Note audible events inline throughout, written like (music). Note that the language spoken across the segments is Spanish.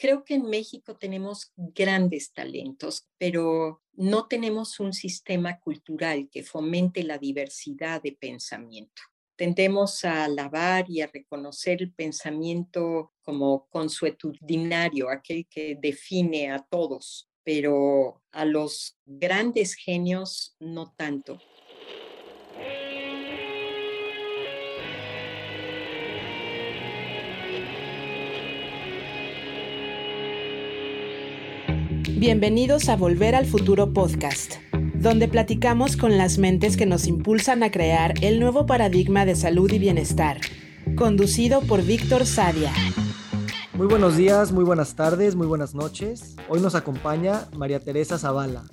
Creo que en México tenemos grandes talentos, pero no tenemos un sistema cultural que fomente la diversidad de pensamiento. Tendemos a alabar y a reconocer el pensamiento como consuetudinario, aquel que define a todos, pero a los grandes genios no tanto. Bienvenidos a Volver al Futuro Podcast, donde platicamos con las mentes que nos impulsan a crear el nuevo paradigma de salud y bienestar, conducido por Víctor Sadia. Muy buenos días, muy buenas tardes, muy buenas noches. Hoy nos acompaña María Teresa Zavala.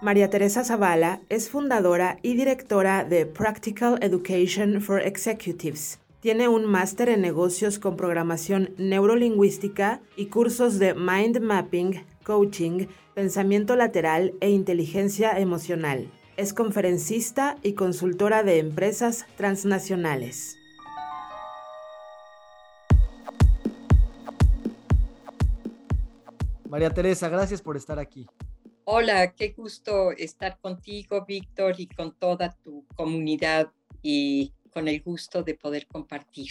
María Teresa Zavala es fundadora y directora de Practical Education for Executives tiene un máster en negocios con programación neurolingüística y cursos de mind mapping, coaching, pensamiento lateral e inteligencia emocional. Es conferencista y consultora de empresas transnacionales. María Teresa, gracias por estar aquí. Hola, qué gusto estar contigo, Víctor, y con toda tu comunidad y con el gusto de poder compartir.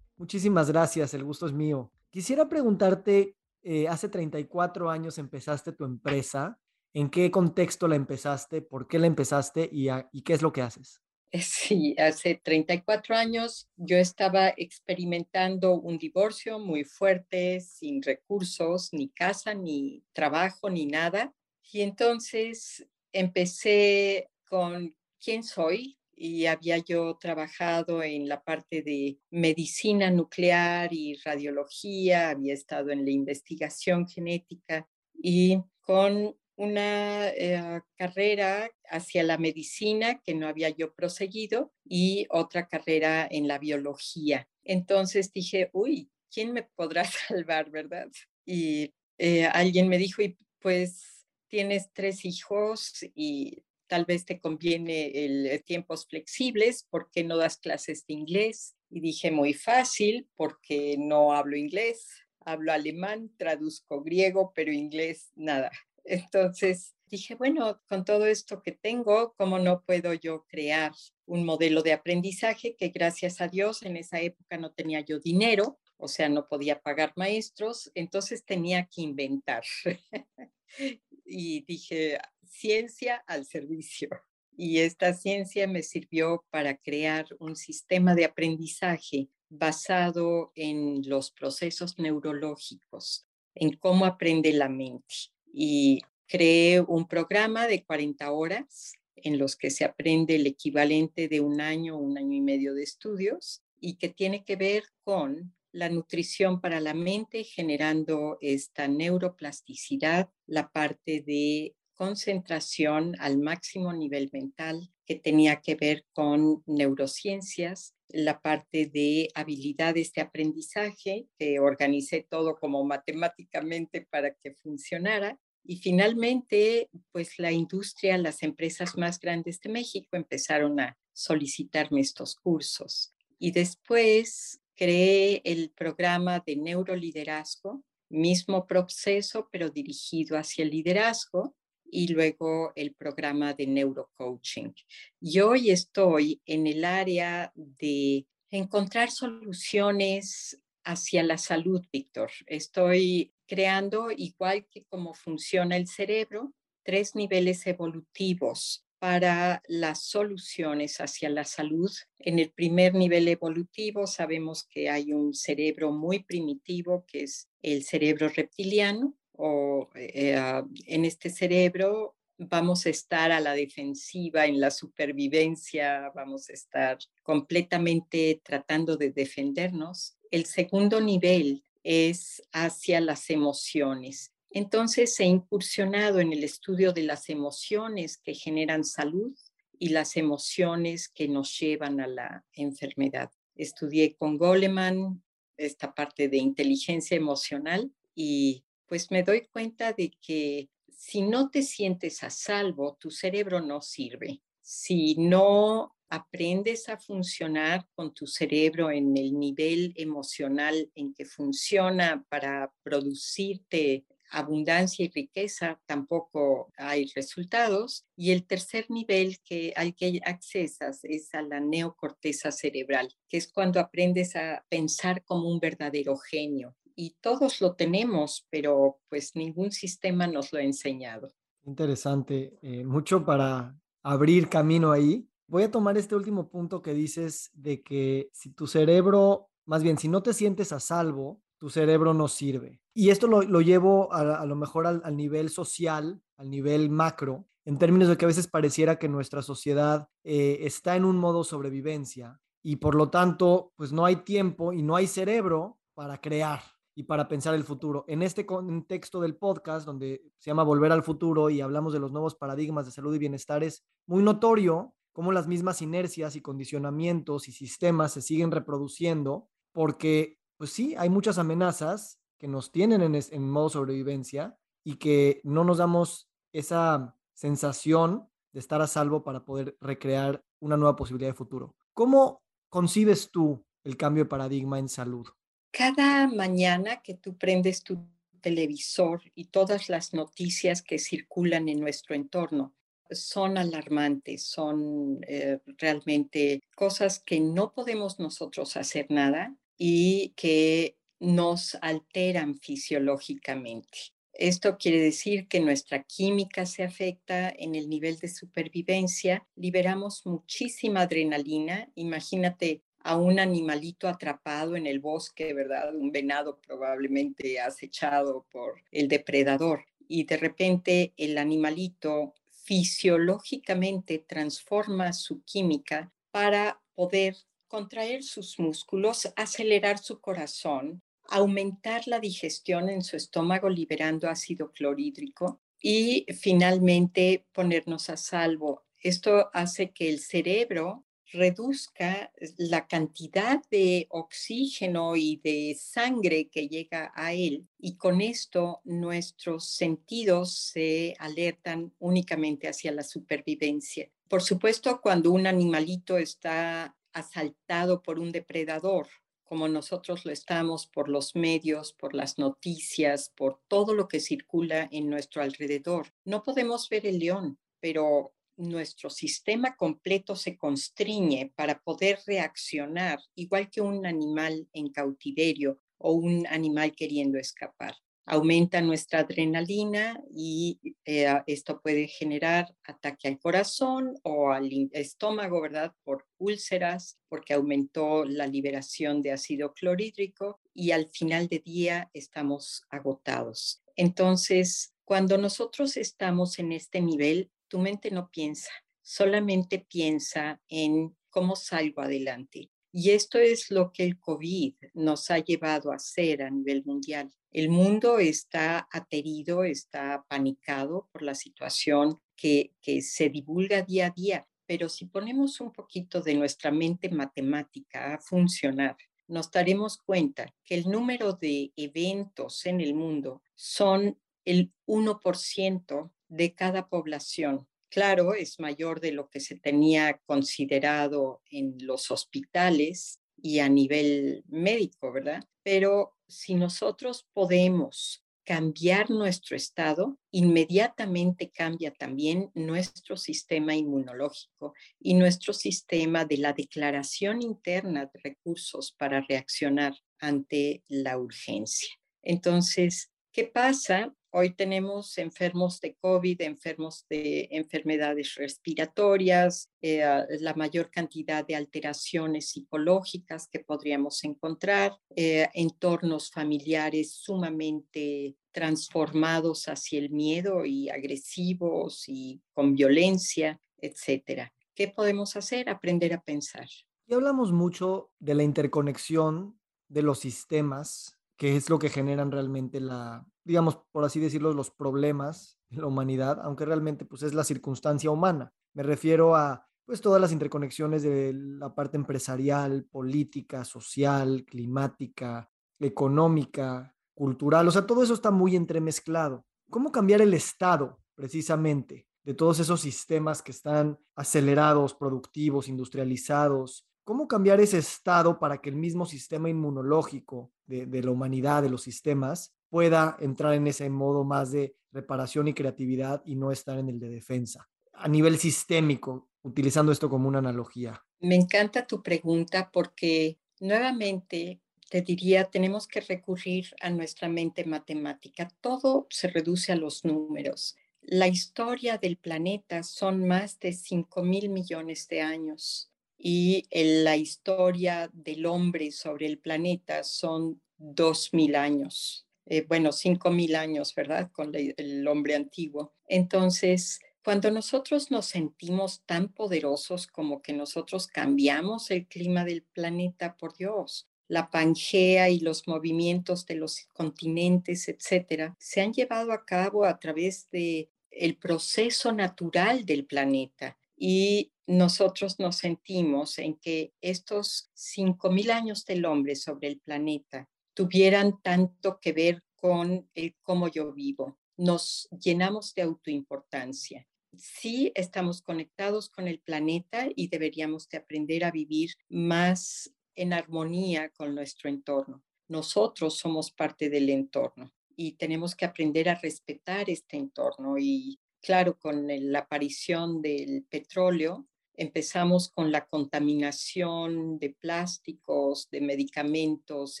Muchísimas gracias, el gusto es mío. Quisiera preguntarte, eh, hace 34 años empezaste tu empresa, ¿en qué contexto la empezaste? ¿Por qué la empezaste? ¿Y, y qué es lo que haces? Sí, hace 34 años yo estaba experimentando un divorcio muy fuerte, sin recursos, ni casa, ni trabajo, ni nada. Y entonces empecé con quién soy, y había yo trabajado en la parte de medicina nuclear y radiología, había estado en la investigación genética y con una eh, carrera hacia la medicina que no había yo proseguido y otra carrera en la biología. Entonces dije, uy, ¿quién me podrá (laughs) salvar, verdad? Y eh, alguien me dijo, pues tienes tres hijos y tal vez te conviene el eh, tiempos flexibles, ¿por qué no das clases de inglés? Y dije, muy fácil, porque no hablo inglés, hablo alemán, traduzco griego, pero inglés nada. Entonces dije, bueno, con todo esto que tengo, ¿cómo no puedo yo crear un modelo de aprendizaje que gracias a Dios en esa época no tenía yo dinero, o sea, no podía pagar maestros, entonces tenía que inventar. (laughs) y dije, ciencia al servicio. Y esta ciencia me sirvió para crear un sistema de aprendizaje basado en los procesos neurológicos, en cómo aprende la mente. Y creé un programa de 40 horas en los que se aprende el equivalente de un año, un año y medio de estudios y que tiene que ver con la nutrición para la mente, generando esta neuroplasticidad, la parte de concentración al máximo nivel mental que tenía que ver con neurociencias, la parte de habilidades de aprendizaje, que organicé todo como matemáticamente para que funcionara. Y finalmente, pues la industria, las empresas más grandes de México empezaron a solicitarme estos cursos. Y después creé el programa de neuroliderazgo, mismo proceso, pero dirigido hacia el liderazgo, y luego el programa de neurocoaching. Y hoy estoy en el área de encontrar soluciones hacia la salud, Víctor. Estoy creando, igual que cómo funciona el cerebro, tres niveles evolutivos para las soluciones hacia la salud. En el primer nivel evolutivo sabemos que hay un cerebro muy primitivo, que es el cerebro reptiliano, o eh, ah, en este cerebro vamos a estar a la defensiva, en la supervivencia, vamos a estar completamente tratando de defendernos. El segundo nivel es hacia las emociones. Entonces he incursionado en el estudio de las emociones que generan salud y las emociones que nos llevan a la enfermedad. Estudié con Goleman esta parte de inteligencia emocional y pues me doy cuenta de que si no te sientes a salvo, tu cerebro no sirve. Si no aprendes a funcionar con tu cerebro en el nivel emocional en que funciona para producirte abundancia y riqueza, tampoco hay resultados. Y el tercer nivel que, al que accesas es a la neocorteza cerebral, que es cuando aprendes a pensar como un verdadero genio. Y todos lo tenemos, pero pues ningún sistema nos lo ha enseñado. Interesante, eh, mucho para abrir camino ahí. Voy a tomar este último punto que dices de que si tu cerebro, más bien, si no te sientes a salvo, tu cerebro no sirve. Y esto lo, llevo a, lo mejor al, nivel social, al nivel macro, en términos de que a veces pareciera que nuestra sociedad eh, está en un modo sobrevivencia y por lo tanto, pues no hay tiempo y no hay cerebro para crear y para pensar el futuro. En este contexto del podcast, donde se llama Volver al Futuro y hablamos de los nuevos paradigmas de salud y bienestar, es muy notorio cómo las mismas inercias y condicionamientos y sistemas se siguen reproduciendo, porque, pues sí, hay muchas amenazas que nos tienen en, en modo sobrevivencia y que no nos damos esa sensación de estar a salvo para poder recrear una nueva posibilidad de futuro. ¿Cómo concibes tú el cambio de paradigma en salud? Cada mañana que tú prendes tu televisor y todas las noticias que circulan en nuestro entorno son alarmantes, son eh, realmente cosas que no podemos nosotros hacer nada y que nos alteran fisiológicamente. Esto quiere decir que nuestra química se afecta en el nivel de supervivencia, liberamos muchísima adrenalina. Imagínate a un animalito atrapado en el bosque, ¿verdad? Un venado probablemente acechado por el depredador. Y de repente el animalito fisiológicamente transforma su química para poder contraer sus músculos, acelerar su corazón, aumentar la digestión en su estómago liberando ácido clorhídrico y finalmente ponernos a salvo. Esto hace que el cerebro reduzca la cantidad de oxígeno y de sangre que llega a él y con esto nuestros sentidos se alertan únicamente hacia la supervivencia. Por supuesto, cuando un animalito está asaltado por un depredador, como nosotros lo estamos por los medios, por las noticias, por todo lo que circula en nuestro alrededor, no podemos ver el león, pero nuestro sistema completo se constriñe para poder reaccionar igual que un animal en cautiverio o un animal queriendo escapar. Aumenta nuestra adrenalina y eh, esto puede generar ataque al corazón o al estómago, ¿verdad? Por úlceras, porque aumentó la liberación de ácido clorhídrico y al final de día estamos agotados. Entonces, cuando nosotros estamos en este nivel, tu mente no piensa, solamente piensa en cómo salgo adelante. Y esto es lo que el COVID nos ha llevado a hacer a nivel mundial. El mundo está aterido, está panicado por la situación que, se divulga día a día, pero si ponemos un poquito de nuestra mente matemática a funcionar, nos daremos cuenta que el número de eventos en el mundo son el 1% de cada población. Claro, es mayor de lo que se tenía considerado en los hospitales y a nivel médico, ¿verdad? Pero si nosotros podemos cambiar nuestro estado, inmediatamente cambia también nuestro sistema inmunológico y nuestro sistema de la declaración interna de recursos para reaccionar ante la urgencia. Entonces, ¿qué pasa Hoy tenemos enfermos de COVID, enfermos de enfermedades respiratorias, eh, la mayor cantidad de alteraciones psicológicas que podríamos encontrar, eh, entornos familiares sumamente transformados hacia el miedo y agresivos y con violencia, etcétera. ¿Qué podemos hacer? Aprender a pensar. Y hablamos mucho de la interconexión de los sistemas que es lo que generan realmente la, digamos, por así decirlo, los problemas de la humanidad, aunque realmente pues es la circunstancia humana. Me refiero a pues todas las interconexiones de la parte empresarial, política, social, climática, económica, cultural, o sea, todo eso está muy entremezclado. ¿Cómo cambiar el estado precisamente de todos esos sistemas que están acelerados, productivos, industrializados, ¿Cómo cambiar ese estado para que el mismo sistema inmunológico de, de, la humanidad, de los sistemas, pueda entrar en ese modo más de reparación y creatividad y no estar en el de defensa? A nivel sistémico, utilizando esto como una analogía. Me encanta tu pregunta porque nuevamente te diría, tenemos que recurrir a nuestra mente matemática. Todo se reduce a los números. La historia del planeta son más de 5 mil millones de años y la historia del hombre sobre el planeta son dos mil años, eh, bueno, cinco mil años, ¿verdad? Con el hombre antiguo. Entonces, cuando nosotros nos sentimos tan poderosos como que nosotros cambiamos el clima del planeta, por Dios, la Pangea y los movimientos de los continentes, etcétera, se han llevado a cabo a través de el proceso natural del planeta y nosotros nos sentimos en que estos 5.000 años del hombre sobre el planeta tuvieran tanto que ver con el cómo yo vivo. Nos llenamos de autoimportancia. Sí estamos conectados con el planeta y deberíamos de aprender a vivir más en armonía con nuestro entorno. Nosotros somos parte del entorno y tenemos que aprender a respetar este entorno y claro, con la aparición del petróleo, empezamos con la contaminación de plásticos, de medicamentos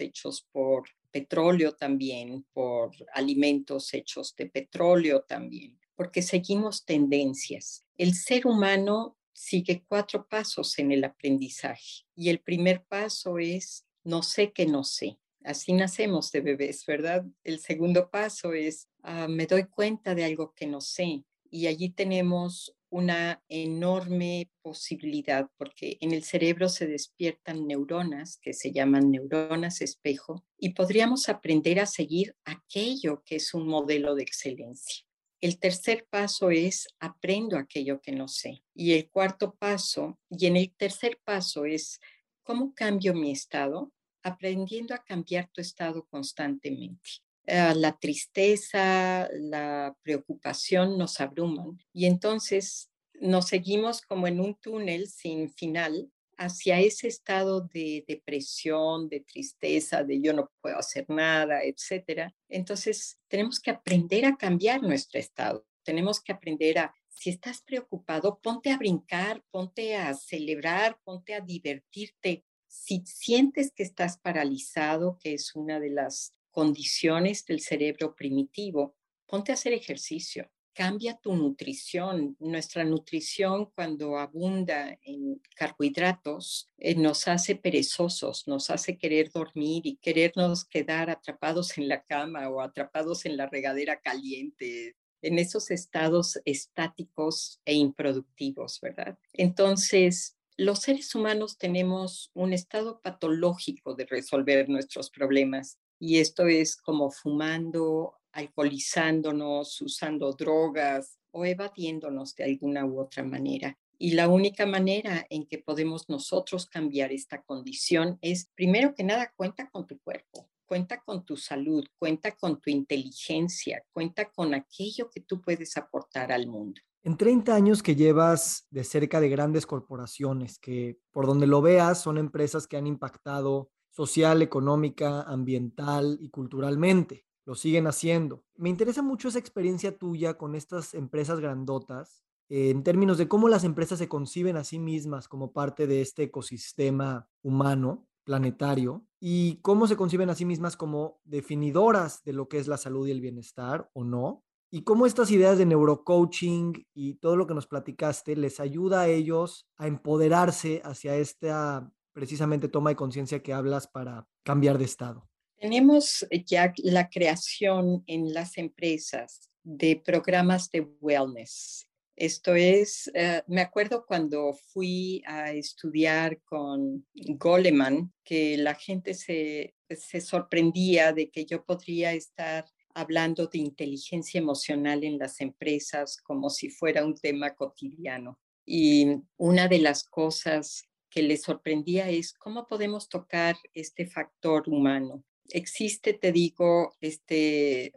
hechos por petróleo también, por alimentos hechos de petróleo también, porque seguimos tendencias. El ser humano sigue cuatro pasos en el aprendizaje y el primer paso es no sé que no sé. Así nacemos de bebés, ¿verdad? El segundo paso es ah, me doy cuenta de algo que no sé y allí tenemos una enorme posibilidad porque en el cerebro se despiertan neuronas que se llaman neuronas espejo y podríamos aprender a seguir aquello que es un modelo de excelencia. El tercer paso es aprendo aquello que no sé. Y el cuarto paso, y en el tercer paso es cómo cambio mi estado, aprendiendo a cambiar tu estado constantemente. Eh, la tristeza, la preocupación nos abruman y entonces nos seguimos como en un túnel sin final hacia ese estado de depresión, de tristeza, de yo no puedo hacer nada, etcétera. Entonces, tenemos que aprender a cambiar nuestro estado. Tenemos que aprender a si estás preocupado, ponte a brincar, ponte a celebrar, ponte a divertirte. Si sientes que estás paralizado, que es una de las condiciones del cerebro primitivo, ponte a hacer ejercicio, cambia tu nutrición. Nuestra nutrición cuando abunda en carbohidratos eh, nos hace perezosos, nos hace querer dormir y querernos quedar atrapados en la cama o atrapados en la regadera caliente, en esos estados estáticos e improductivos, ¿verdad? Entonces, los seres humanos tenemos un estado patológico de resolver nuestros problemas y esto es como fumando, alcoholizándonos, usando drogas o evadiéndonos de alguna u otra manera. Y la única manera en que podemos nosotros cambiar esta condición es, primero que nada, cuenta con tu cuerpo, cuenta con tu salud, cuenta con tu inteligencia, cuenta con aquello que tú puedes aportar al mundo. En 30 años que llevas de cerca de grandes corporaciones, que por donde lo veas son empresas que han impactado social, económica, ambiental y culturalmente. Lo siguen haciendo. Me interesa mucho esa experiencia tuya con estas empresas grandotas eh, en términos de cómo las empresas se conciben a sí mismas como parte de este ecosistema humano planetario y cómo se conciben a sí mismas como definidoras de lo que es la salud y el bienestar o no, y cómo estas ideas de neurocoaching y todo lo que nos platicaste les ayuda a ellos a empoderarse hacia esta precisamente toma de conciencia que hablas para cambiar de estado? Tenemos ya la creación en las empresas de programas de wellness. Esto es, eh, me acuerdo cuando fui a estudiar con Goleman, que la gente se, se sorprendía de que yo podría estar hablando de inteligencia emocional en las empresas como si fuera un tema cotidiano. Y una de las cosas que le sorprendía es cómo podemos tocar este factor humano. Existe, te digo, esta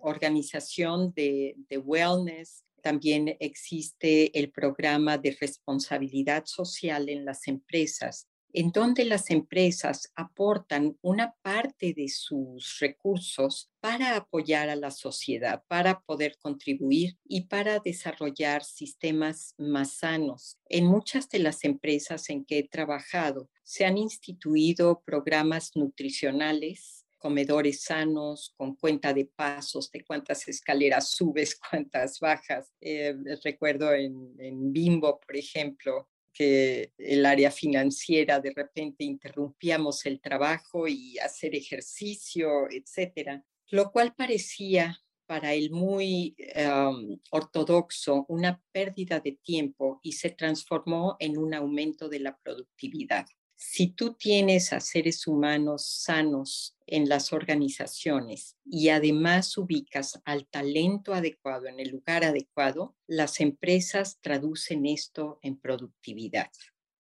organización de, de wellness También existe el programa de responsabilidad social en las empresas, en donde las empresas aportan una parte de sus recursos para apoyar a la sociedad, para poder contribuir y para desarrollar sistemas más sanos. En muchas de las empresas en que he trabajado se han instituido programas nutricionales comedores sanos, con cuenta de pasos, de cuántas escaleras (laughs) subes, cuántas bajas. Eh, recuerdo en, en Bimbo, por ejemplo, que el área financiera de repente interrumpíamos el trabajo y hacer ejercicio, etcétera, lo cual parecía para el muy ortodoxo una pérdida de tiempo y se transformó en un aumento de la productividad. Si tú tienes a seres humanos sanos en las organizaciones y además ubicas al talento adecuado en el lugar adecuado, las empresas traducen esto en productividad.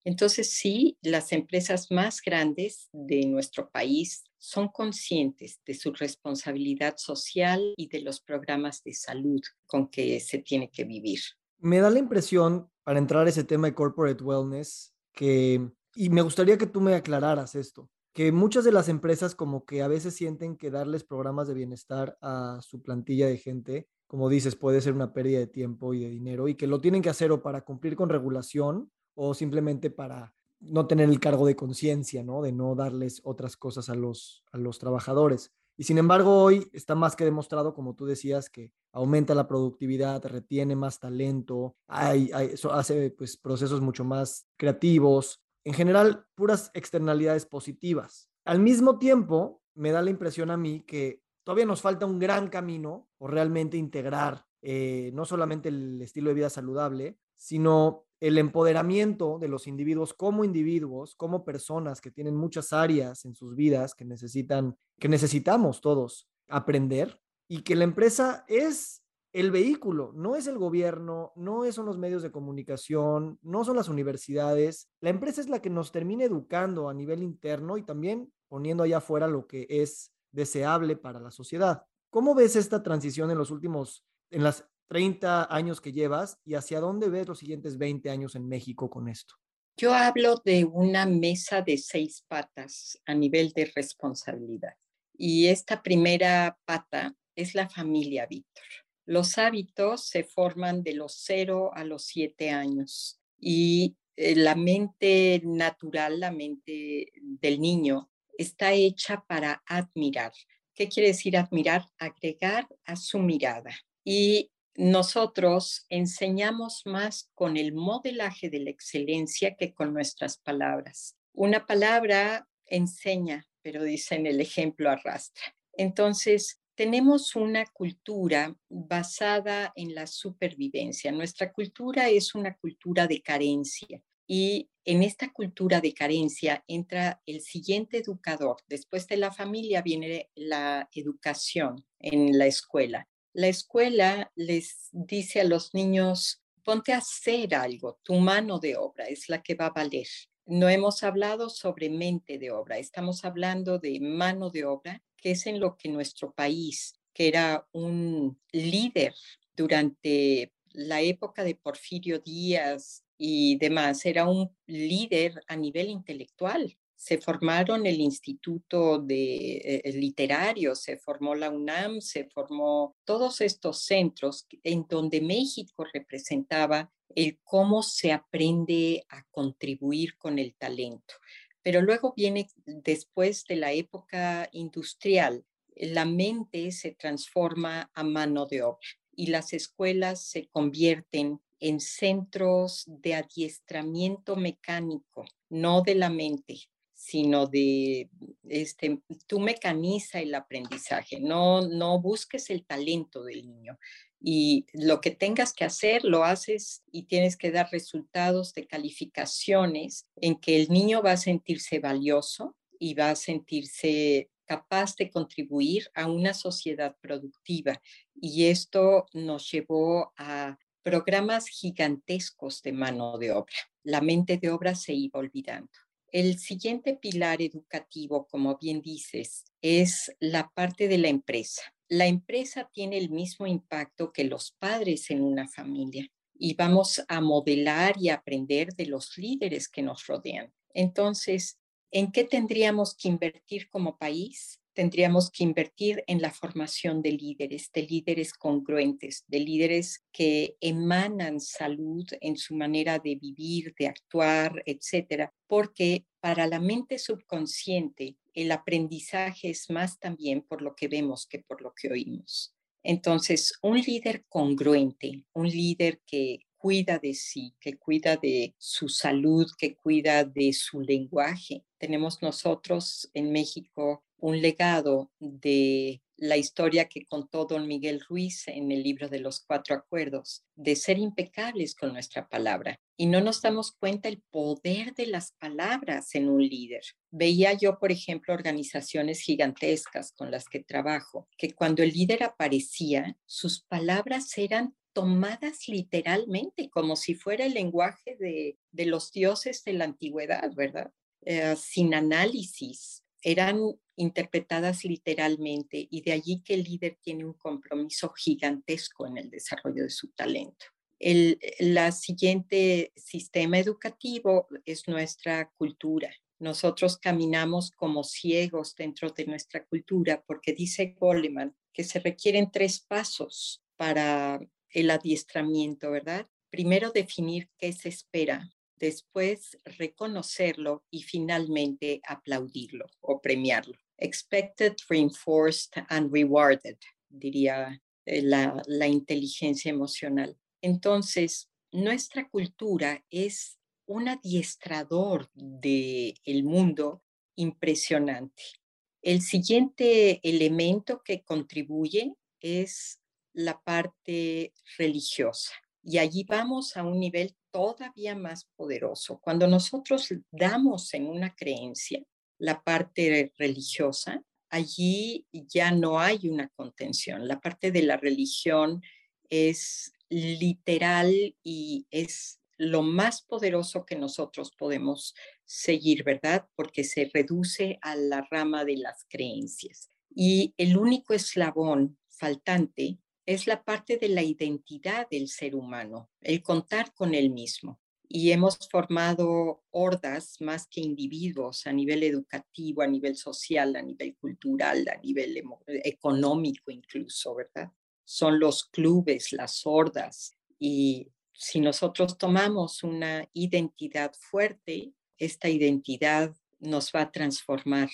Entonces, sí, las empresas más grandes de nuestro país son conscientes de su responsabilidad social y de los programas de salud con que se tiene que vivir. Me da la impresión, para entrar a ese tema de corporate wellness, que y me gustaría que tú me aclararas esto, que muchas de las empresas como que a veces sienten que darles programas de bienestar a su plantilla de gente, como dices, puede ser una pérdida de tiempo y de dinero y que lo tienen que hacer o para cumplir con regulación o simplemente para no tener el cargo de conciencia, ¿no? De no darles otras cosas a los, a los trabajadores. Y sin embargo, hoy está más que demostrado, como tú decías, que aumenta la productividad, retiene más talento, hay, eso hace pues, procesos mucho más creativos, en general, puras externalidades positivas. Al mismo tiempo, me da la impresión a mí que todavía nos falta un gran camino por realmente integrar eh, no solamente el estilo de vida saludable, sino el empoderamiento de los individuos como individuos, como personas que tienen muchas áreas en sus vidas que necesitan, que necesitamos todos aprender y que la empresa es el vehículo, no es el gobierno, no son los medios de comunicación, no son las universidades. La empresa es la que nos termina educando a nivel interno y también poniendo allá afuera lo que es deseable para la sociedad. ¿Cómo ves esta transición en los últimos, en las 30 años que llevas y hacia dónde ves los siguientes 20 años en México con esto? Yo hablo de una mesa de seis patas a nivel de responsabilidad. Y esta primera pata es la familia Víctor. Los hábitos se forman de los 0 a los 7 años y eh, la mente natural, la mente del niño, está hecha para admirar. ¿Qué quiere decir admirar? Agregar a su mirada. Y nosotros enseñamos más con el modelaje de la excelencia que con nuestras palabras. Una palabra enseña, pero dicen el ejemplo arrastra. Entonces, tenemos una cultura basada en la supervivencia. Nuestra cultura es una cultura de carencia y en esta cultura de carencia entra el siguiente educador. Después de la familia viene la educación en la escuela. La escuela les dice a los niños, ponte a hacer algo, tu mano de obra es la que va a valer. No hemos hablado sobre mente de obra, estamos hablando de mano de obra que es en lo que nuestro país, que era un líder durante la época de Porfirio Díaz y demás, era un líder a nivel intelectual. Se formaron el Instituto de eh, Literario, se formó la UNAM, se formó todos estos centros en donde México representaba el cómo se aprende a contribuir con el talento. Pero luego viene después de la época industrial, la mente se transforma a mano de obra y las escuelas se convierten en centros de adiestramiento mecánico, no de la mente, sino de, este, tú mecaniza el aprendizaje, no, no busques el talento del niño, y lo que tengas que hacer lo haces y tienes que dar resultados de calificaciones en que el niño va a sentirse valioso y va a sentirse capaz de contribuir a una sociedad productiva. Y esto nos llevó a programas gigantescos de mano de obra. La mente de obra se iba olvidando. El siguiente pilar educativo, como bien dices, es la parte de la empresa. La empresa tiene el mismo impacto que los padres en una familia y vamos a modelar y aprender de los líderes que nos rodean. Entonces, ¿en qué tendríamos que invertir como país? tendríamos que invertir en la formación de líderes, de líderes congruentes, de líderes que emanan salud en su manera de vivir, de actuar, etcétera, porque para la mente subconsciente el aprendizaje es más también por lo que vemos que por lo que oímos. Entonces, un líder congruente, un líder que cuida de sí, que cuida de su salud, que cuida de su lenguaje. Tenemos nosotros en México un legado de la historia que contó don Miguel Ruiz en el libro de los cuatro acuerdos, de ser impecables con nuestra palabra. Y no nos damos cuenta el poder de las palabras en un líder. Veía yo, por ejemplo, organizaciones gigantescas con las que trabajo, que cuando el líder aparecía, sus palabras eran tomadas literalmente, como si fuera el lenguaje de, los dioses de la antigüedad, ¿verdad? Eh, sin análisis, eran interpretadas literalmente y de allí que el líder tiene un compromiso gigantesco en el desarrollo de su talento. El siguiente sistema educativo es nuestra cultura. Nosotros caminamos como ciegos dentro de nuestra cultura porque dice Goleman que se requieren tres pasos para el adiestramiento, ¿verdad? Primero definir qué se espera, después reconocerlo y finalmente aplaudirlo o premiarlo. Expected, reinforced and rewarded, diría eh, la, la inteligencia emocional. Entonces, nuestra cultura es un adiestrador del el mundo impresionante. El siguiente elemento que contribuye es la parte religiosa. Y allí vamos a un nivel todavía más poderoso. Cuando nosotros damos en una creencia la parte religiosa, allí ya no hay una contención. La parte de la religión es literal y es lo más poderoso que nosotros podemos seguir, ¿verdad? Porque se reduce a la rama de las creencias. Y el único eslabón faltante es la parte de la identidad del ser humano, el contar con él mismo. Y hemos formado hordas más que individuos a nivel educativo, a nivel social, a nivel cultural, a nivel económico incluso, ¿verdad? Son los clubes, las hordas. Y si nosotros tomamos una identidad fuerte, esta identidad nos va a transformar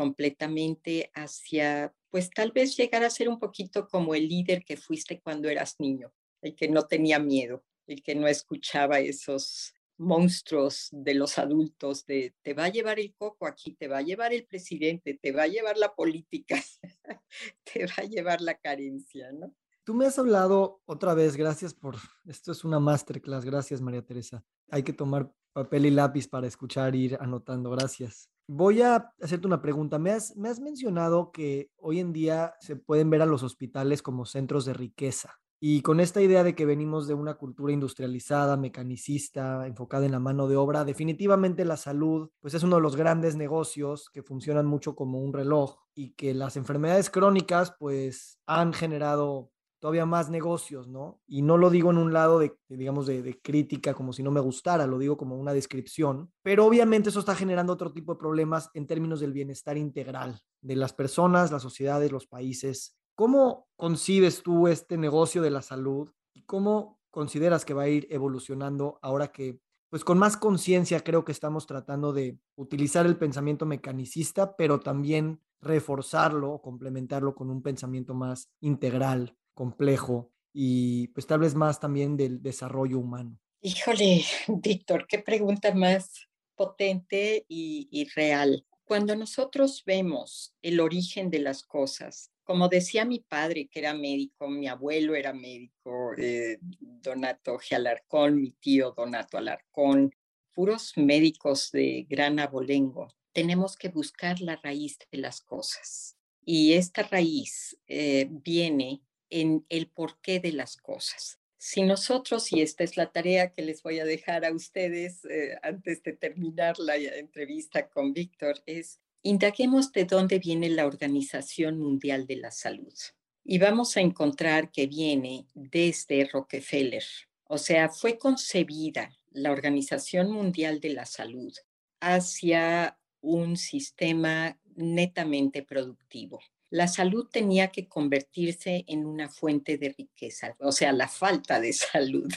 completamente hacia pues tal vez llegar a ser un poquito como el líder que fuiste cuando eras niño, el que no tenía miedo, el que no escuchaba esos monstruos de los adultos de te va a llevar el coco aquí, te va a llevar el presidente, te va a llevar la política, (laughs) te va a llevar la carencia, ¿no? Tú me has hablado otra vez, gracias por, esto es una masterclass, gracias María Teresa. Hay que tomar papel y lápiz para escuchar ir anotando, gracias. Voy a hacerte una pregunta. Me has, me has mencionado que hoy en día se pueden ver a los hospitales como centros de riqueza. Y con esta idea de que venimos de una cultura industrializada, mecanicista, enfocada en la mano de obra, definitivamente la salud pues es uno de los grandes negocios que funcionan mucho como un reloj y que las enfermedades crónicas pues han generado todavía más negocios, ¿no? Y no lo digo en un lado de, digamos, de, crítica como si no me gustara, lo digo como una descripción, pero obviamente eso está generando otro tipo de problemas en términos del bienestar integral de las personas, las sociedades, los países. ¿Cómo concibes tú este negocio de la salud y cómo consideras que va a ir evolucionando ahora que, pues con más conciencia creo que estamos tratando de utilizar el pensamiento mecanicista, pero también reforzarlo, complementarlo con un pensamiento más integral complejo y pues tal vez más también del desarrollo humano. Híjole, (laughs) Víctor, qué pregunta más potente y, real. Cuando nosotros vemos el origen de las cosas, como decía mi padre, que era médico, mi abuelo era médico, eh, Donato Alarcón, mi tío Donato Alarcón, puros médicos de gran abolengo, tenemos que buscar la raíz de las cosas. Y esta raíz eh, viene en el porqué de las cosas. Si nosotros, y esta es la tarea que les voy a dejar a ustedes eh, antes de terminar la entrevista con Víctor, es indaguemos de dónde viene la Organización Mundial de la Salud. y vamos a encontrar que viene desde Rockefeller. O sea, fue concebida la Organización Mundial de la Salud hacia un sistema netamente productivo. La salud tenía que convertirse en una fuente de riqueza, o sea, la falta de (laughs) salud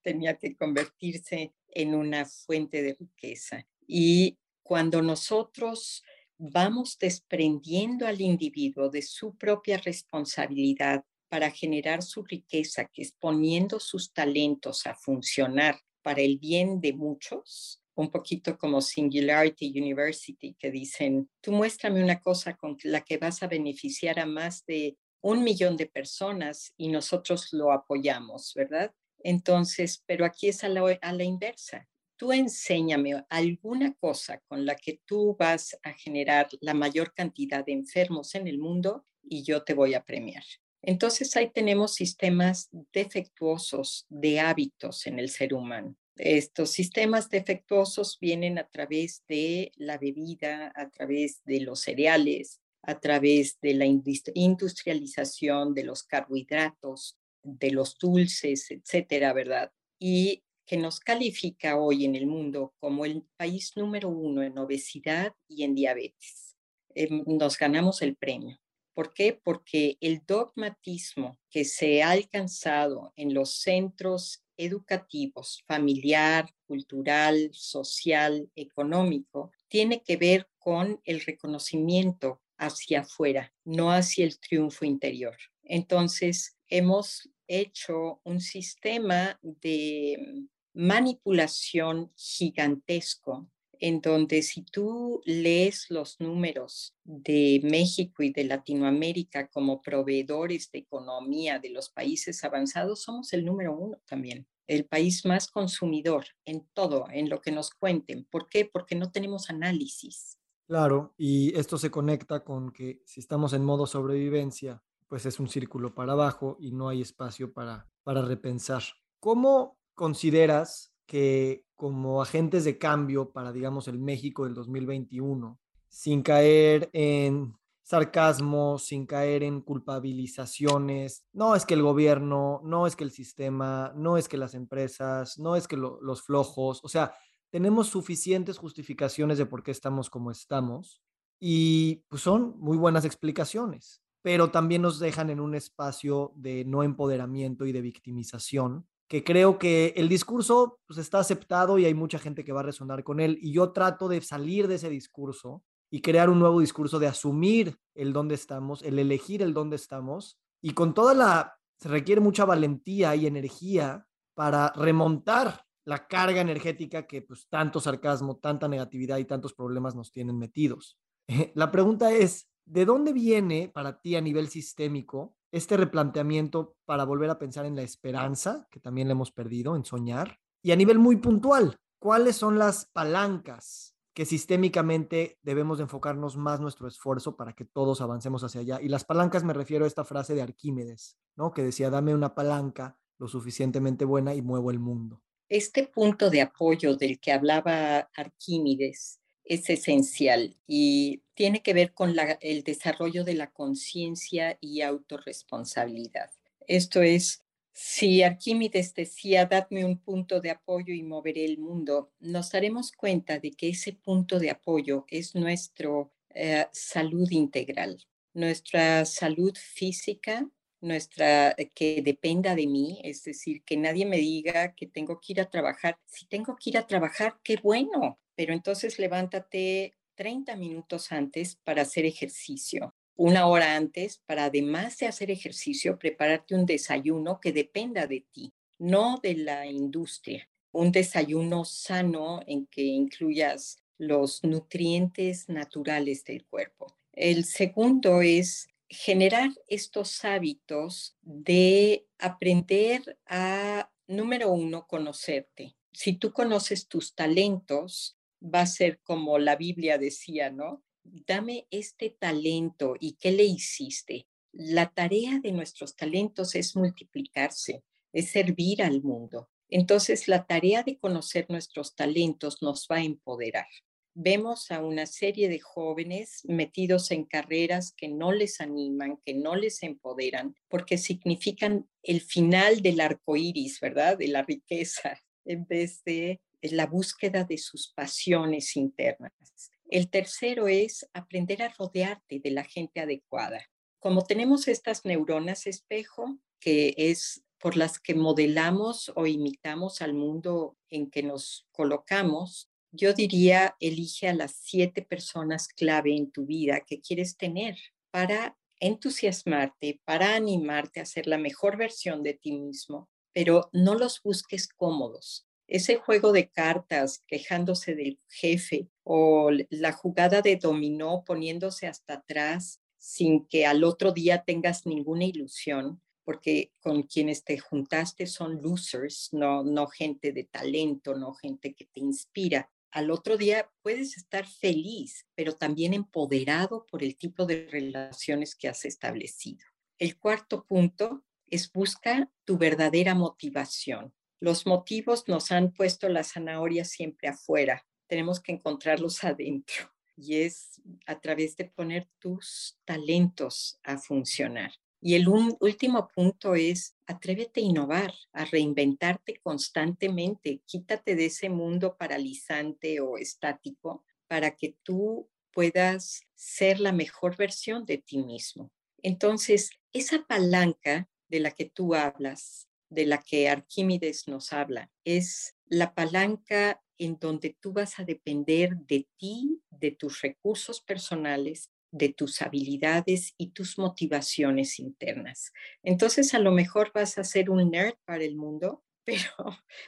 tenía que convertirse en una fuente de riqueza. Y cuando nosotros vamos desprendiendo al individuo de su propia responsabilidad para generar su riqueza, que es poniendo sus talentos a funcionar para el bien de muchos, un poquito como Singularity University, que dicen, tú muéstrame una cosa con la que vas a beneficiar a más de un millón de personas y nosotros lo apoyamos, ¿verdad? Entonces, pero aquí es a la, a la inversa. Tú enséñame alguna cosa con la que tú vas a generar la mayor cantidad de enfermos en el mundo y yo te voy a premiar. Entonces ahí tenemos sistemas defectuosos de hábitos en el ser humano. Estos sistemas defectuosos vienen a través de la bebida, a través de los cereales, a través de la industrialización de los carbohidratos, de los dulces, etcétera, ¿verdad? Y que nos califica hoy en el mundo como el país número uno en obesidad y en diabetes. Em, nos ganamos el premio. ¿Por qué? Porque el dogmatismo que se ha alcanzado en los centros educativos, familiar, cultural, social, económico, tiene que ver con el reconocimiento hacia afuera, no hacia el triunfo interior. Entonces, hemos hecho un sistema de manipulación gigantesco en donde si tú lees los números de México y de Latinoamérica como proveedores de economía de los países avanzados, somos el número uno también, el país más consumidor en todo, en lo que nos cuenten. ¿Por qué? Porque no tenemos análisis. Claro, y esto se conecta con que si estamos en modo sobrevivencia, pues es un círculo para abajo y no hay espacio para, para repensar. ¿Cómo consideras que como agentes de cambio para, digamos, el México del 2021, sin caer en sarcasmo, sin caer en culpabilizaciones. No es que el gobierno, no es que el sistema, no es que las empresas, no es que los flojos, o sea, tenemos suficientes justificaciones de por qué estamos como estamos y pues son muy buenas explicaciones, pero también nos dejan en un espacio de no empoderamiento y de victimización que creo que el discurso pues, está aceptado y hay mucha gente que va a resonar con él. Y yo trato de salir de ese discurso y crear un nuevo discurso de asumir el dónde estamos, el elegir el dónde estamos. Y con toda la, se requiere mucha valentía y energía para remontar la carga energética que pues tanto sarcasmo, tanta negatividad y tantos problemas nos tienen metidos. (laughs) La pregunta es, ¿de dónde viene para ti a nivel sistémico este replanteamiento para volver a pensar en la esperanza, que también le hemos perdido, en soñar, y a nivel muy puntual, ¿cuáles son las palancas que sistémicamente debemos de enfocarnos más nuestro esfuerzo para que todos avancemos hacia allá? Y las palancas me refiero a esta frase de Arquímedes, ¿no? Que decía, dame una palanca lo suficientemente buena y muevo el mundo. Este punto de apoyo del que hablaba Arquímedes es esencial y tiene que ver con el desarrollo de la conciencia y autorresponsabilidad. Esto es, si Arquímedes decía, dadme un punto de apoyo y moveré el mundo, nos daremos cuenta de que ese punto de apoyo es nuestra eh, salud integral, nuestra salud física, nuestra eh, que dependa de mí, es decir, que nadie me diga que tengo que ir a trabajar. Si tengo que ir a trabajar, qué bueno, pero entonces levántate 30 minutos antes para hacer ejercicio, una hora antes para además de hacer ejercicio, prepararte un desayuno que dependa de ti, no de la industria. Un desayuno sano en que incluyas los nutrientes naturales del cuerpo. El segundo es generar estos hábitos de aprender a, número uno, conocerte. Si tú conoces tus talentos, va a ser como la Biblia decía, ¿no? Dame este talento y qué le hiciste. La tarea de nuestros talentos es multiplicarse, es servir al mundo. Entonces, la tarea de conocer nuestros talentos nos va a empoderar. vemos a una serie de jóvenes metidos en carreras que no les animan, que no les empoderan, porque significan el final del arco iris, ¿verdad? De la riqueza, en vez de la búsqueda de sus pasiones internas. El tercero es aprender a rodearte de la gente adecuada. Como tenemos estas neuronas espejo, que es por las que modelamos o imitamos al mundo en que nos colocamos, yo diría, elige a las siete personas clave en tu vida que quieres tener para entusiasmarte, para animarte a ser la mejor versión de ti mismo, pero no los busques cómodos. Ese juego de cartas quejándose del jefe o la jugada de dominó poniéndose hasta atrás sin que al otro día tengas ninguna ilusión, porque con quienes te juntaste son losers, no, no gente de talento, no gente que te inspira. Al otro día puedes estar feliz, pero también empoderado por el tipo de relaciones que has establecido. El cuarto punto es buscar tu verdadera motivación. Los motivos nos han puesto la zanahoria siempre afuera, tenemos que encontrarlos (laughs) adentro y es a través de poner tus talentos a funcionar. Y el último punto es atrévete a innovar, a reinventarte constantemente, quítate de ese mundo paralizante o estático para que tú puedas ser la mejor versión de ti mismo. Entonces, esa palanca de la que tú hablas, de la que Arquímedes nos habla, es la palanca en donde tú vas a depender de ti, de tus recursos personales de tus habilidades y tus motivaciones internas. Entonces, a lo mejor vas a ser un nerd para el mundo, (laughs) pero,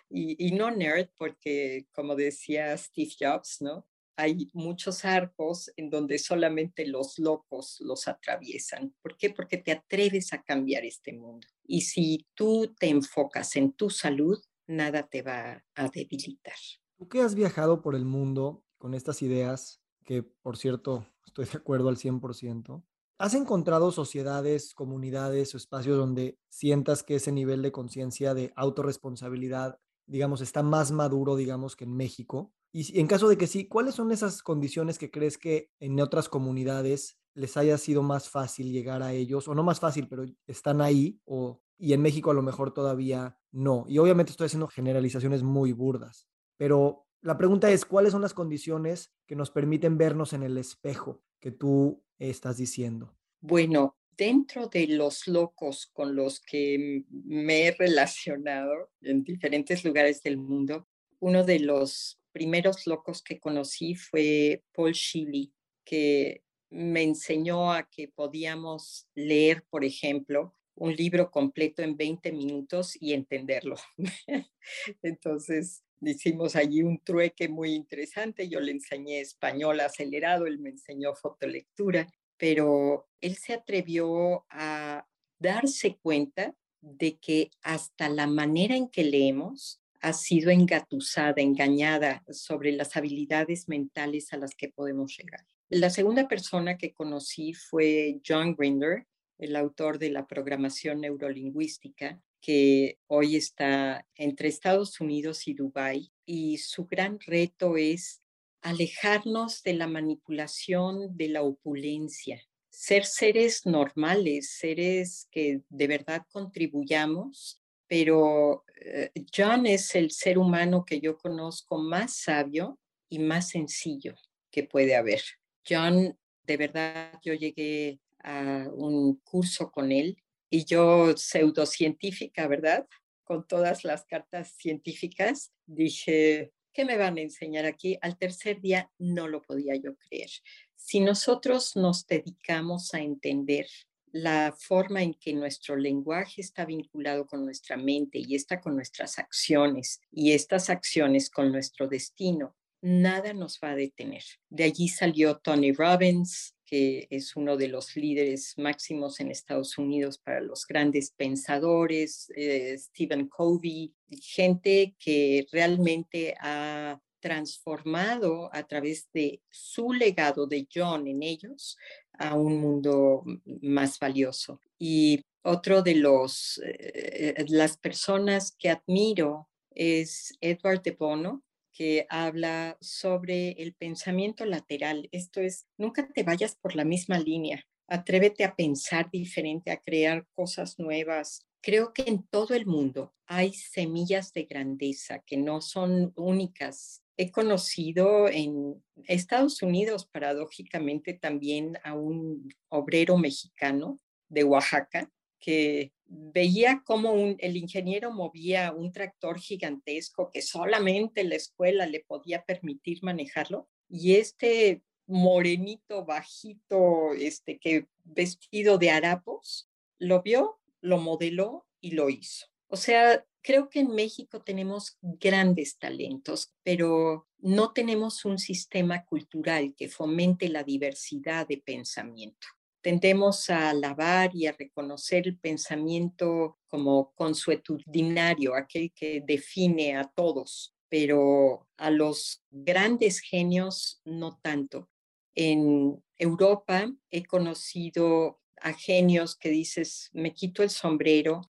y, no nerd porque, como decía Steve Jobs, ¿no? Hay muchos arcos en donde solamente los locos los atraviesan. ¿Por qué? Porque te atreves a cambiar este mundo. Y si tú te enfocas en tu salud, nada te va a debilitar. Tú que has viajado por el mundo con estas ideas, que por cierto estoy de acuerdo al 100%. ¿Has encontrado sociedades, comunidades o espacios donde sientas que ese nivel de conciencia de autorresponsabilidad, digamos, está más maduro, digamos, que en México? Y en caso de que sí, ¿cuáles son esas condiciones que crees que en otras comunidades les haya sido más fácil llegar a ellos? O no más fácil, pero están ahí, o, y en México a lo mejor todavía no. Y obviamente estoy haciendo generalizaciones muy burdas, pero la pregunta es, ¿cuáles son las condiciones que nos permiten vernos en el espejo que tú estás diciendo? Bueno, dentro de los locos con los que me he (laughs) relacionado en diferentes lugares del mundo, uno de los primeros locos que conocí fue Paul Shilley, que me enseñó a que podíamos leer, por ejemplo, un libro completo en 20 minutos y entenderlo. (laughs) Entonces, hicimos allí un trueque muy interesante. Yo le enseñé español acelerado, él me enseñó fotolectura, pero él se atrevió a darse cuenta de que hasta la manera en que leemos ha sido engatusada, engañada sobre las habilidades mentales a las que podemos llegar. La segunda persona que conocí fue John Grinder, el autor de la programación neurolingüística, que hoy está entre Estados Unidos y Dubái y su gran reto es alejarnos de la manipulación de la opulencia, ser seres normales, seres que de verdad contribuyamos, pero eh, John es el ser humano que yo conozco más sabio y más sencillo que puede haber. John, de verdad, yo llegué a un curso con él y yo pseudocientífica, ¿verdad? Con todas las cartas científicas, dije, ¿qué me van a enseñar aquí? Al tercer día no lo podía yo creer. Si nosotros nos dedicamos a entender la forma en que nuestro lenguaje está vinculado con nuestra mente y está con nuestras acciones y estas acciones con nuestro destino, nada nos va a detener. De allí salió Tony Robbins, que es uno de los líderes máximos en Estados Unidos para los grandes pensadores, eh, Stephen Covey, gente que realmente ha transformado a través de su legado de John en ellos a un mundo más valioso. Y otro de los, eh, las personas que admiro es Edward de Bono, que habla sobre el pensamiento lateral. Esto es, nunca te vayas por la misma línea. Atrévete a pensar diferente, a crear cosas nuevas. Creo que en todo el mundo hay semillas de grandeza que no son únicas. He conocido en Estados Unidos, paradójicamente, también a un obrero mexicano de Oaxaca que veía cómo el ingeniero movía un tractor gigantesco que solamente la escuela le podía permitir manejarlo y este morenito bajito este que vestido de harapos lo vio, lo modeló y lo hizo. O sea, creo que en México tenemos grandes talentos, pero no tenemos un sistema cultural que fomente la diversidad de pensamiento tendemos a alabar y a reconocer el pensamiento como consuetudinario, aquel que define a todos, pero a los grandes genios no tanto. En Europa he conocido a genios que dices, me quito el sombrero,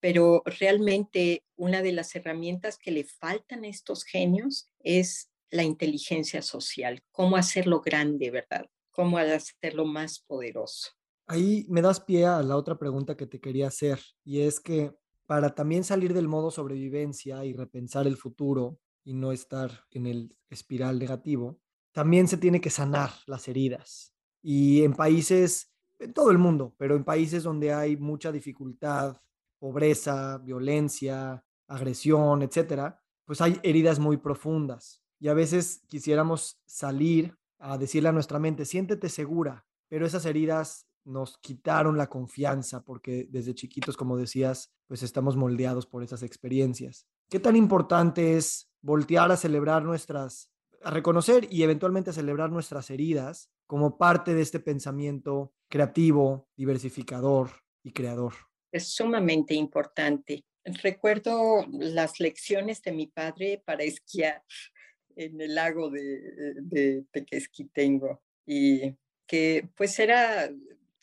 pero realmente una de las herramientas que le faltan a estos genios es la inteligencia social, cómo hacerlo grande, ¿verdad? cómo hacerlo más poderoso. Ahí me das pie a la otra pregunta que te quería hacer, y es que para también salir del modo sobrevivencia y repensar el futuro y no estar en el espiral negativo, también se tiene que sanar las heridas. Y en países, en todo el mundo, pero en países donde hay mucha dificultad, pobreza, violencia, agresión, etcétera, pues hay heridas muy profundas. Y a veces quisiéramos salir a decirle a nuestra mente, siéntete segura, pero esas heridas nos quitaron la confianza porque desde chiquitos, como decías, pues estamos moldeados por esas experiencias. ¿Qué tan importante es voltear a celebrar nuestras, a reconocer y eventualmente a celebrar nuestras heridas como parte de este pensamiento creativo, diversificador y creador? Es sumamente importante. Recuerdo las lecciones de mi padre para esquiar en el lago de, de Tequesquitengo y que pues era,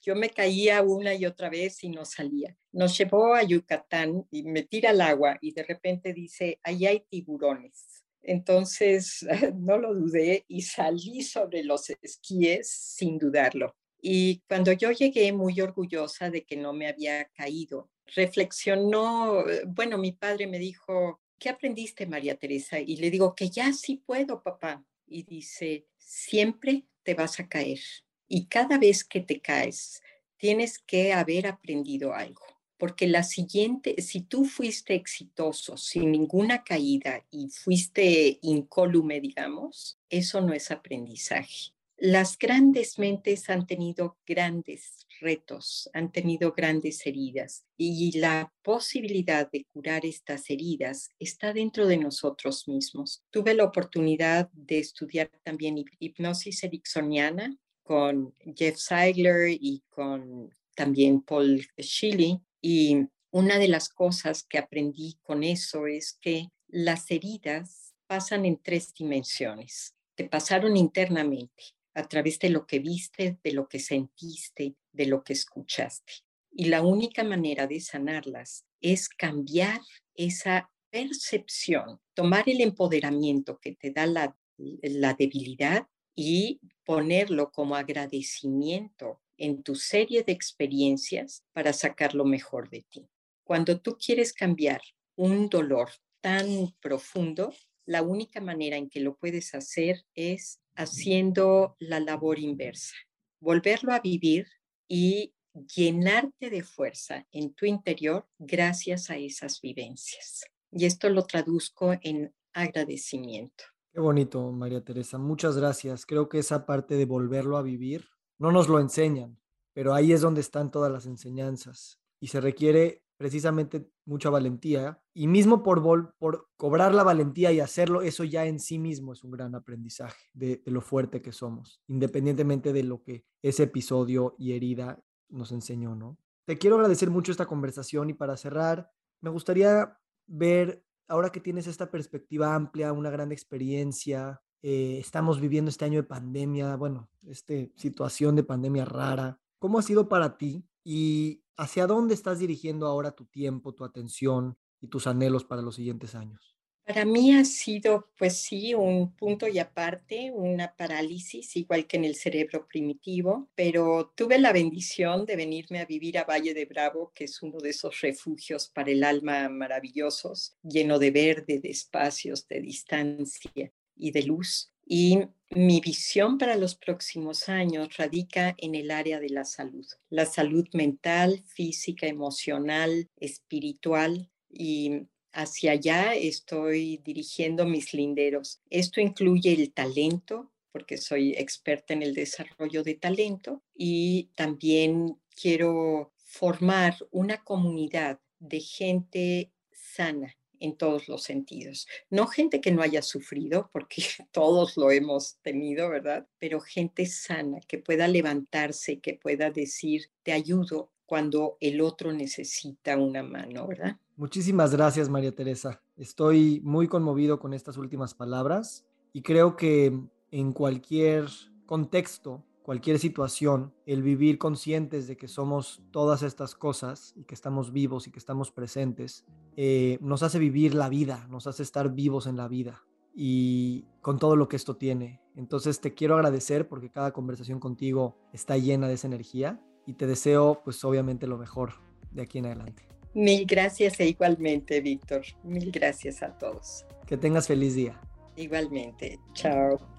yo me caía una y otra vez y no salía. Nos llevó a Yucatán y me tira al agua y de repente dice, ahí hay tiburones. Entonces (laughs) no lo dudé y salí sobre los esquíes sin dudarlo. Y cuando yo llegué muy orgullosa de que no me había caído, reflexionó, bueno, mi padre me dijo, ¿qué aprendiste, María Teresa? Y le digo, que ya sí puedo, papá. Y dice, siempre te vas a caer. Y cada vez que te caes, tienes que haber aprendido algo. Porque la siguiente, si tú fuiste exitoso sin ninguna caída y fuiste incólume, digamos, eso no es aprendizaje. Las grandes mentes han tenido grandes retos, han tenido grandes heridas y la posibilidad de curar estas heridas está dentro de nosotros mismos. Tuve la oportunidad de estudiar también hipnosis ericksoniana con Jeff Seigler y con también Paul Schilly y una de las cosas que aprendí con eso es que las heridas pasan en tres dimensiones. Te pasaron internamente, a través de lo que viste, de lo que sentiste, de lo que escuchaste. Y la única manera de sanarlas es cambiar esa percepción, tomar el empoderamiento que te da la, la debilidad y ponerlo como agradecimiento en tu serie de experiencias para sacar lo mejor de ti. Cuando tú quieres cambiar un dolor tan profundo, la única manera en que lo puedes hacer es haciendo la labor inversa, volverlo a vivir y llenarte de fuerza en tu interior gracias a esas vivencias. Y esto lo traduzco en agradecimiento. Qué bonito, María Teresa. Muchas gracias. Creo que esa parte de volverlo a vivir no nos lo enseñan, pero ahí es donde están todas las enseñanzas. Y se requiere precisamente mucha valentía. Y mismo por, por cobrar la valentía y hacerlo, eso ya en sí mismo es un gran aprendizaje de, de lo fuerte que somos, independientemente de lo que ese episodio y herida nos enseñó, ¿no? Te quiero agradecer mucho esta conversación y para cerrar, me gustaría ver, ahora que tienes esta perspectiva amplia, una gran experiencia, eh, estamos viviendo este año de pandemia, bueno, esta situación de pandemia rara, ¿cómo ha sido para ti y hacia dónde estás dirigiendo ahora tu tiempo, tu atención y tus anhelos para los siguientes años? Para mí ha sido, pues sí, un punto y aparte, una parálisis, igual que en el cerebro primitivo, pero tuve la bendición de venirme a vivir a Valle de Bravo, que es uno de esos refugios para el alma maravillosos, lleno de verde, de espacios, de distancia y de luz. Y mi visión para los próximos años radica en el área de la salud, la salud mental, física, emocional, espiritual y hacia allá estoy dirigiendo mis linderos. Esto incluye el talento, porque soy experta en el desarrollo de talento, y también quiero formar una comunidad de gente sana en todos los sentidos. No gente que no haya sufrido, porque (laughs) todos lo hemos tenido, ¿verdad? Pero gente sana, que pueda levantarse, que pueda decir, te ayudo cuando el otro necesita una mano, ¿verdad? Muchísimas gracias, María Teresa. Estoy muy conmovido con estas últimas palabras y creo que en cualquier contexto, cualquier situación, el vivir conscientes de que somos todas estas cosas y que estamos vivos y que estamos presentes, eh, nos hace vivir la vida, nos hace estar vivos en la vida y con todo lo que esto tiene. Entonces te quiero agradecer porque cada conversación contigo está llena de esa energía y te deseo pues obviamente lo mejor de aquí en adelante. Mil gracias e igualmente, Víctor. Mil gracias a todos. Que tengas feliz día. Igualmente. Chao.